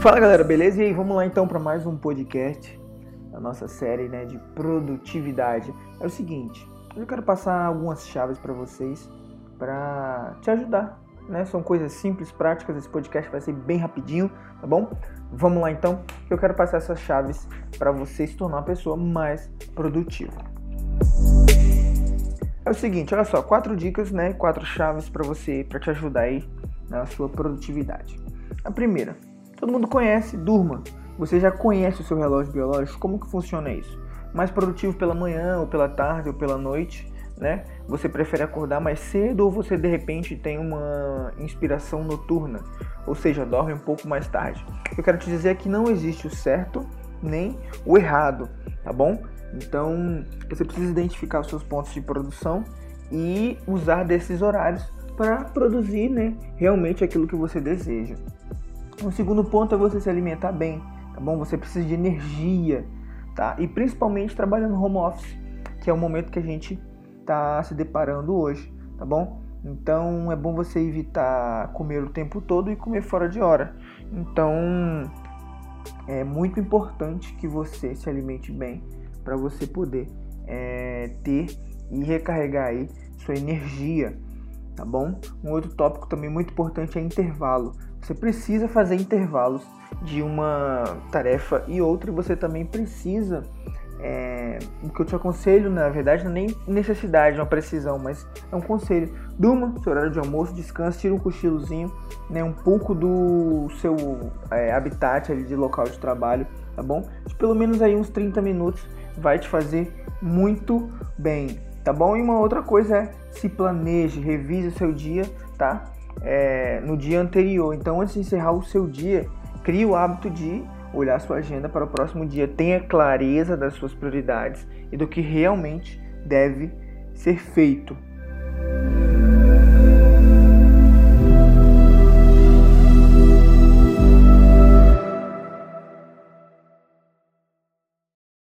Fala galera, beleza? E aí, vamos lá então para mais um podcast da nossa série né, de produtividade. É o seguinte, eu quero passar algumas chaves para vocês para te ajudar. Né? São coisas simples, práticas. Esse podcast vai ser bem rapidinho, tá bom? Vamos lá então, eu quero passar essas chaves para você se tornar uma pessoa mais produtiva. É o seguinte, olha só, quatro dicas, né? Quatro chaves para você, para te ajudar aí na sua produtividade. A primeira, Todo mundo conhece, durma. Você já conhece o seu relógio biológico? Como que funciona isso? Mais produtivo pela manhã, ou pela tarde, ou pela noite, né? Você prefere acordar mais cedo ou você de repente tem uma inspiração noturna, ou seja, dorme um pouco mais tarde? Eu quero te dizer que não existe o certo nem o errado, tá bom? Então, você precisa identificar os seus pontos de produção e usar desses horários para produzir, né, realmente aquilo que você deseja. O segundo ponto é você se alimentar bem, tá bom? Você precisa de energia, tá? E principalmente trabalhando no home office, que é o momento que a gente está se deparando hoje, tá bom? Então é bom você evitar comer o tempo todo e comer fora de hora. Então é muito importante que você se alimente bem para você poder é, ter e recarregar aí sua energia, tá bom? Um outro tópico também muito importante é intervalo. Você precisa fazer intervalos de uma tarefa e outra, e você também precisa. É, o que eu te aconselho, na verdade, não é nem necessidade, uma precisão, mas é um conselho. Durma, seu horário de almoço, descanse, tira um cochilozinho, né, um pouco do seu é, habitat ali de local de trabalho, tá bom? De pelo menos aí uns 30 minutos vai te fazer muito bem, tá bom? E uma outra coisa é se planeje, revise o seu dia, tá? é, no dia anterior. Então, antes de encerrar o seu dia, crie o hábito de olhar sua agenda para o próximo dia. Tenha clareza das suas prioridades e do que realmente deve ser feito.